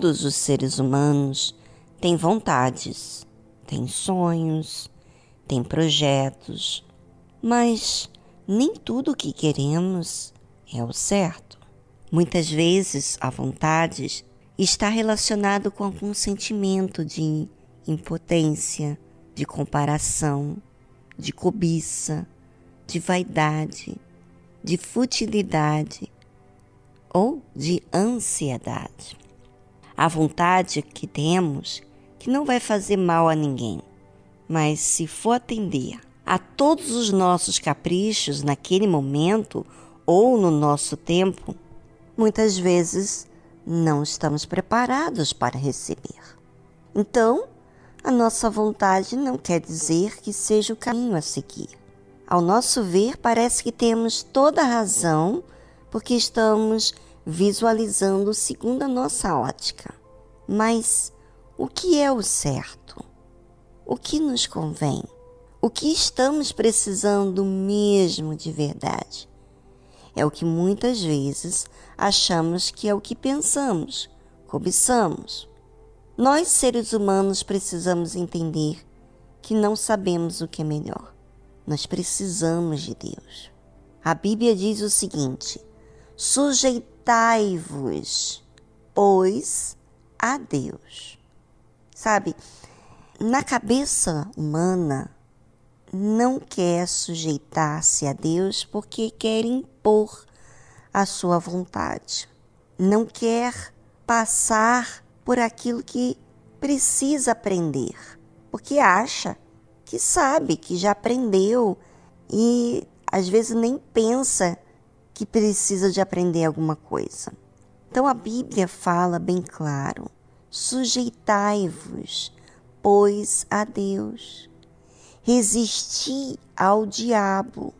todos os seres humanos têm vontades, têm sonhos, têm projetos, mas nem tudo o que queremos é o certo. Muitas vezes a vontade está relacionado com algum sentimento de impotência, de comparação, de cobiça, de vaidade, de futilidade ou de ansiedade. A vontade que temos que não vai fazer mal a ninguém, mas se for atender a todos os nossos caprichos naquele momento ou no nosso tempo, muitas vezes não estamos preparados para receber. Então, a nossa vontade não quer dizer que seja o caminho a seguir. Ao nosso ver, parece que temos toda a razão porque estamos visualizando segundo a nossa ótica. Mas o que é o certo? O que nos convém? O que estamos precisando mesmo de verdade? É o que muitas vezes achamos que é o que pensamos, cobiçamos. Nós, seres humanos, precisamos entender que não sabemos o que é melhor. Nós precisamos de Deus. A Bíblia diz o seguinte: sujeitai-vos, pois, a Deus. Sabe, na cabeça humana, não quer sujeitar-se a Deus porque quer impor a sua vontade. Não quer passar por aquilo que precisa aprender, porque acha que sabe, que já aprendeu e às vezes nem pensa que precisa de aprender alguma coisa. Então a Bíblia fala bem claro: sujeitai-vos, pois, a Deus. Resisti ao diabo.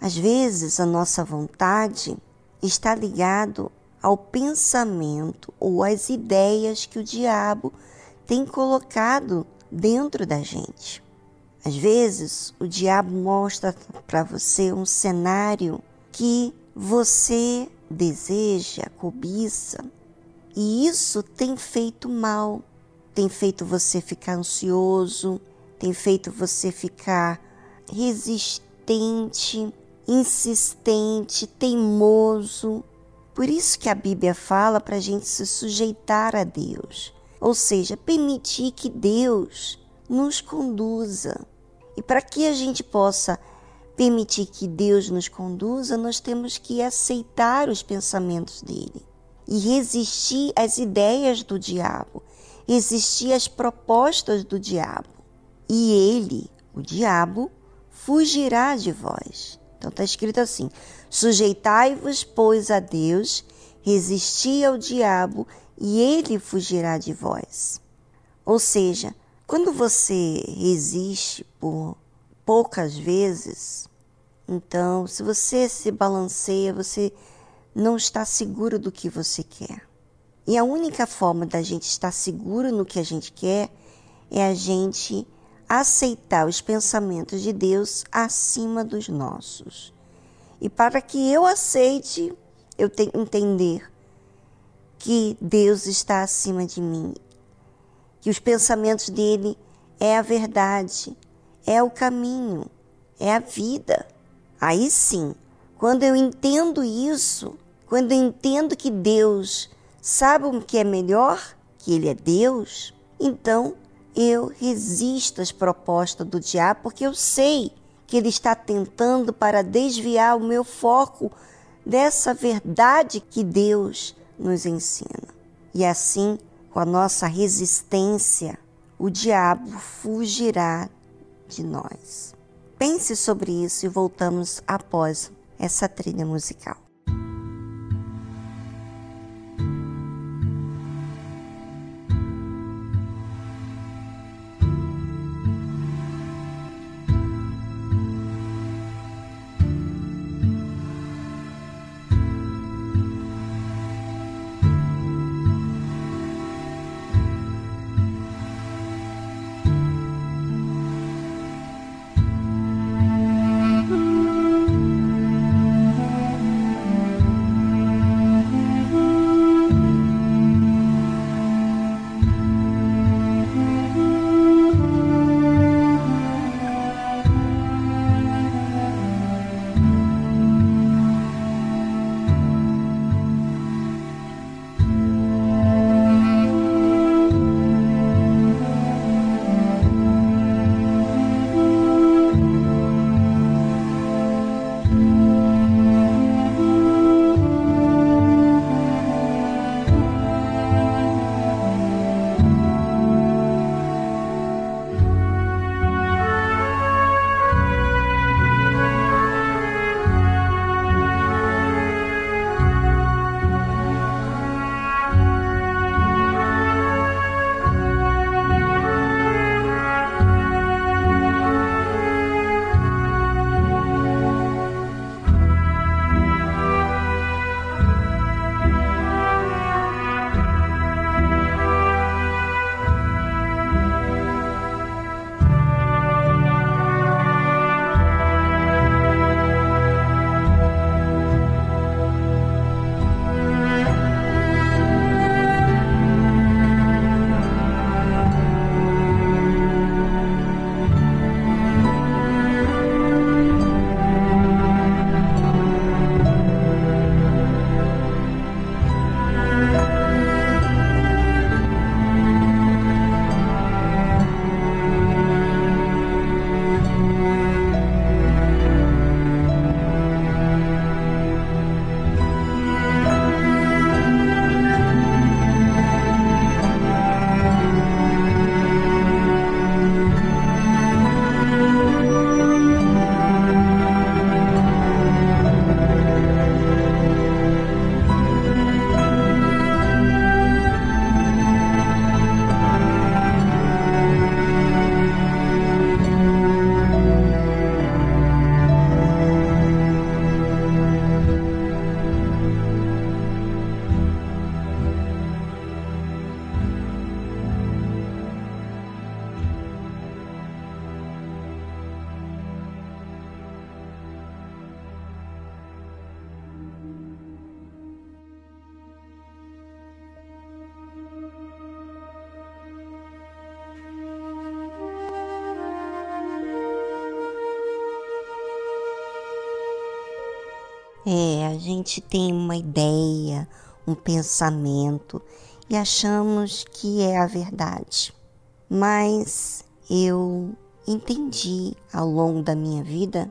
Às vezes a nossa vontade está ligado ao pensamento ou às ideias que o diabo tem colocado dentro da gente. Às vezes, o diabo mostra para você um cenário que você deseja, cobiça, e isso tem feito mal, tem feito você ficar ansioso, tem feito você ficar resistente, insistente, teimoso. Por isso que a Bíblia fala para a gente se sujeitar a Deus, ou seja, permitir que Deus nos conduza. E para que a gente possa permitir que Deus nos conduza, nós temos que aceitar os pensamentos dele e resistir às ideias do diabo, resistir às propostas do diabo. E ele, o diabo, fugirá de vós. Então está escrito assim: sujeitai-vos, pois, a Deus, resisti ao diabo, e ele fugirá de vós. Ou seja, quando você resiste por poucas vezes, então, se você se balanceia, você não está seguro do que você quer. E a única forma da gente estar seguro no que a gente quer é a gente aceitar os pensamentos de Deus acima dos nossos. E para que eu aceite, eu tenho que entender que Deus está acima de mim que os pensamentos dele é a verdade, é o caminho, é a vida. Aí sim, quando eu entendo isso, quando eu entendo que Deus sabe o que é melhor, que Ele é Deus, então eu resisto às propostas do diabo, porque eu sei que ele está tentando para desviar o meu foco dessa verdade que Deus nos ensina. E assim com a nossa resistência, o diabo fugirá de nós. Pense sobre isso e voltamos após essa trilha musical. É, a gente tem uma ideia, um pensamento e achamos que é a verdade. Mas eu entendi ao longo da minha vida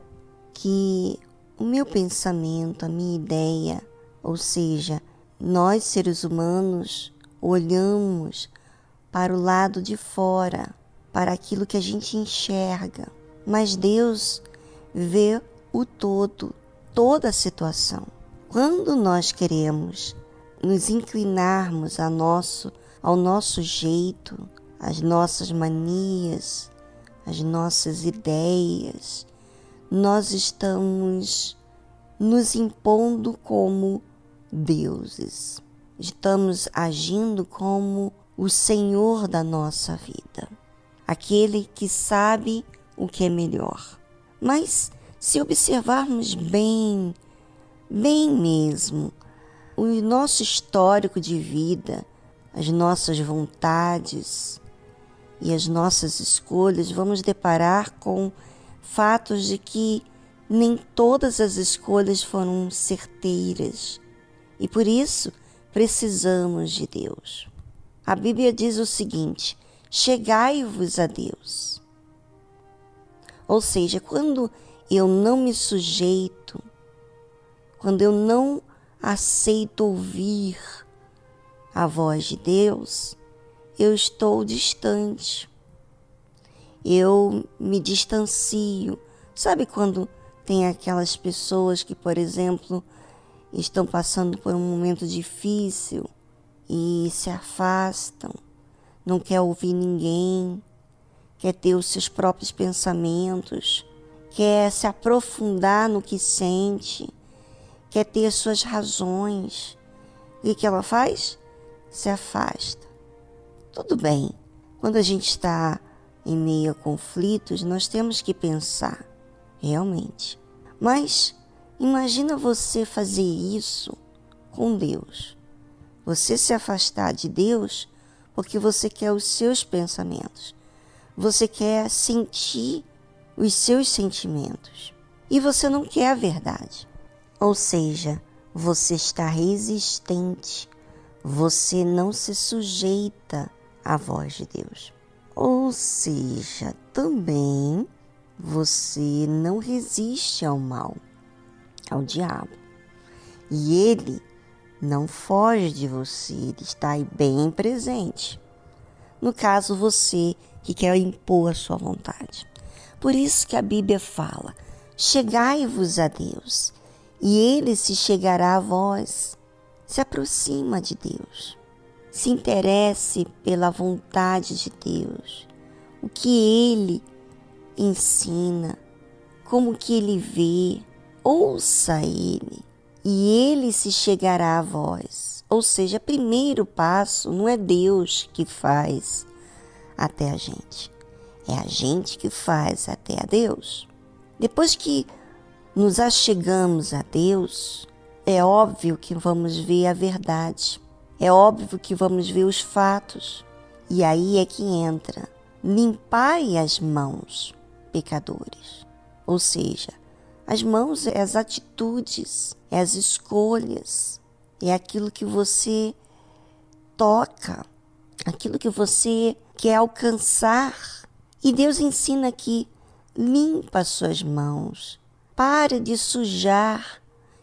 que o meu pensamento, a minha ideia, ou seja, nós seres humanos olhamos para o lado de fora, para aquilo que a gente enxerga, mas Deus vê o todo, toda a situação. Quando nós queremos nos inclinarmos a nosso, ao nosso jeito, às nossas manias, às nossas ideias, nós estamos nos impondo como deuses. Estamos agindo como o Senhor da nossa vida, aquele que sabe o que é melhor. Mas se observarmos bem, bem mesmo, o nosso histórico de vida, as nossas vontades e as nossas escolhas, vamos deparar com fatos de que nem todas as escolhas foram certeiras e por isso precisamos de Deus. A Bíblia diz o seguinte: chegai-vos a Deus. Ou seja, quando eu não me sujeito, quando eu não aceito ouvir a voz de Deus, eu estou distante. Eu me distancio. Sabe quando tem aquelas pessoas que, por exemplo, estão passando por um momento difícil e se afastam, não quer ouvir ninguém, quer ter os seus próprios pensamentos, quer se aprofundar no que sente, quer ter as suas razões. E o que ela faz? Se afasta. Tudo bem, quando a gente está em meio a conflitos, nós temos que pensar, realmente. Mas imagina você fazer isso com Deus. Você se afastar de Deus porque você quer os seus pensamentos. Você quer sentir os seus sentimentos. E você não quer a verdade. Ou seja, você está resistente, você não se sujeita à voz de Deus. Ou seja, também você não resiste ao mal, ao diabo. E ele não foge de você, ele está aí bem presente. No caso, você que quer impor a sua vontade. Por isso que a Bíblia fala: chegai-vos a Deus e ele se chegará a vós. Se aproxima de Deus. Se interesse pela vontade de Deus. O que ele ensina, como que ele vê, ouça ele e ele se chegará a vós. Ou seja, primeiro passo não é Deus que faz até a gente, é a gente que faz até a Deus. Depois que nos achegamos a Deus, é óbvio que vamos ver a verdade, é óbvio que vamos ver os fatos. E aí é que entra: limpai as mãos, pecadores. Ou seja, as mãos é as atitudes, é as escolhas, é aquilo que você toca, aquilo que você quer alcançar. E Deus ensina aqui: limpa as suas mãos, Pare de sujar,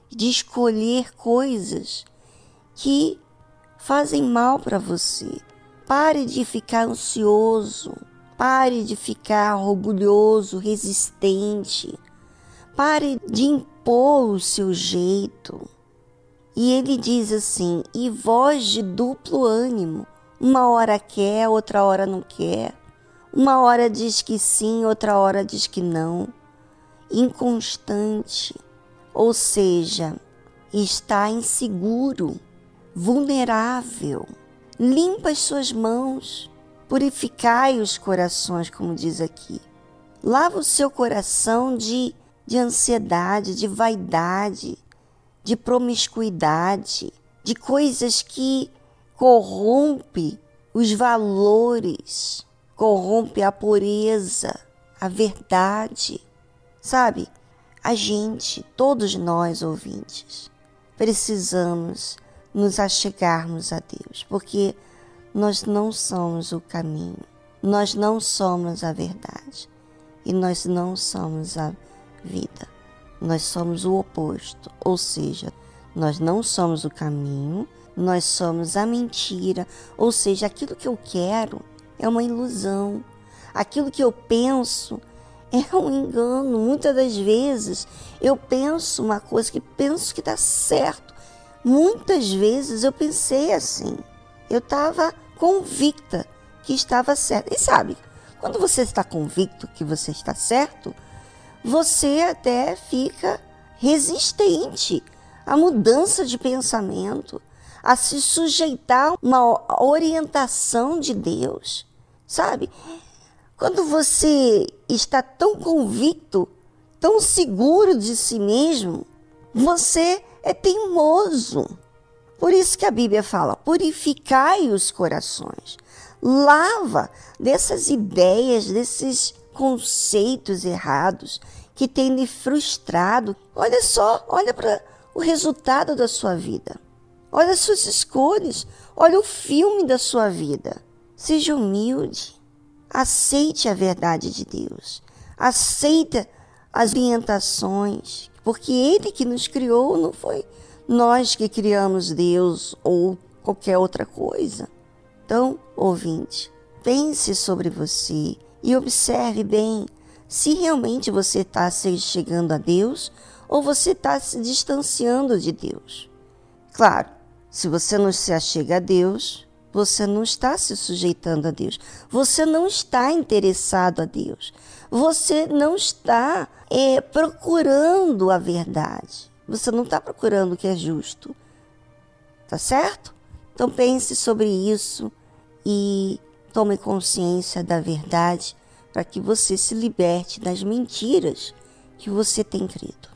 de escolher coisas que fazem mal para você. Pare de ficar ansioso. Pare de ficar orgulhoso, resistente. Pare de impor o seu jeito. E ele diz assim: e voz de duplo ânimo. Uma hora quer, outra hora não quer. Uma hora diz que sim, outra hora diz que não inconstante, ou seja, está inseguro, vulnerável. Limpa as suas mãos, purificai os corações, como diz aqui. Lava o seu coração de, de ansiedade, de vaidade, de promiscuidade, de coisas que corrompe os valores, corrompe a pureza, a verdade. Sabe, a gente, todos nós ouvintes, precisamos nos achegarmos a Deus, porque nós não somos o caminho, nós não somos a verdade e nós não somos a vida. Nós somos o oposto, ou seja, nós não somos o caminho, nós somos a mentira, ou seja, aquilo que eu quero é uma ilusão, aquilo que eu penso é um engano. Muitas das vezes eu penso uma coisa que penso que está certo. Muitas vezes eu pensei assim. Eu estava convicta que estava certo. E sabe, quando você está convicto que você está certo, você até fica resistente à mudança de pensamento, a se sujeitar a uma orientação de Deus, sabe? Quando você está tão convicto, tão seguro de si mesmo, você é teimoso. Por isso que a Bíblia fala: purificai os corações, lava dessas ideias, desses conceitos errados que têm lhe frustrado. Olha só, olha para o resultado da sua vida. Olha as suas escolhas, olha o filme da sua vida. Seja humilde. Aceite a verdade de Deus. Aceita as orientações, porque Ele que nos criou, não foi nós que criamos Deus ou qualquer outra coisa. Então, ouvinte, pense sobre você e observe bem se realmente você está se chegando a Deus ou você está se distanciando de Deus. Claro, se você não se achega a Deus, você não está se sujeitando a Deus. Você não está interessado a Deus. Você não está é, procurando a verdade. Você não está procurando o que é justo. Tá certo? Então pense sobre isso e tome consciência da verdade para que você se liberte das mentiras que você tem crido.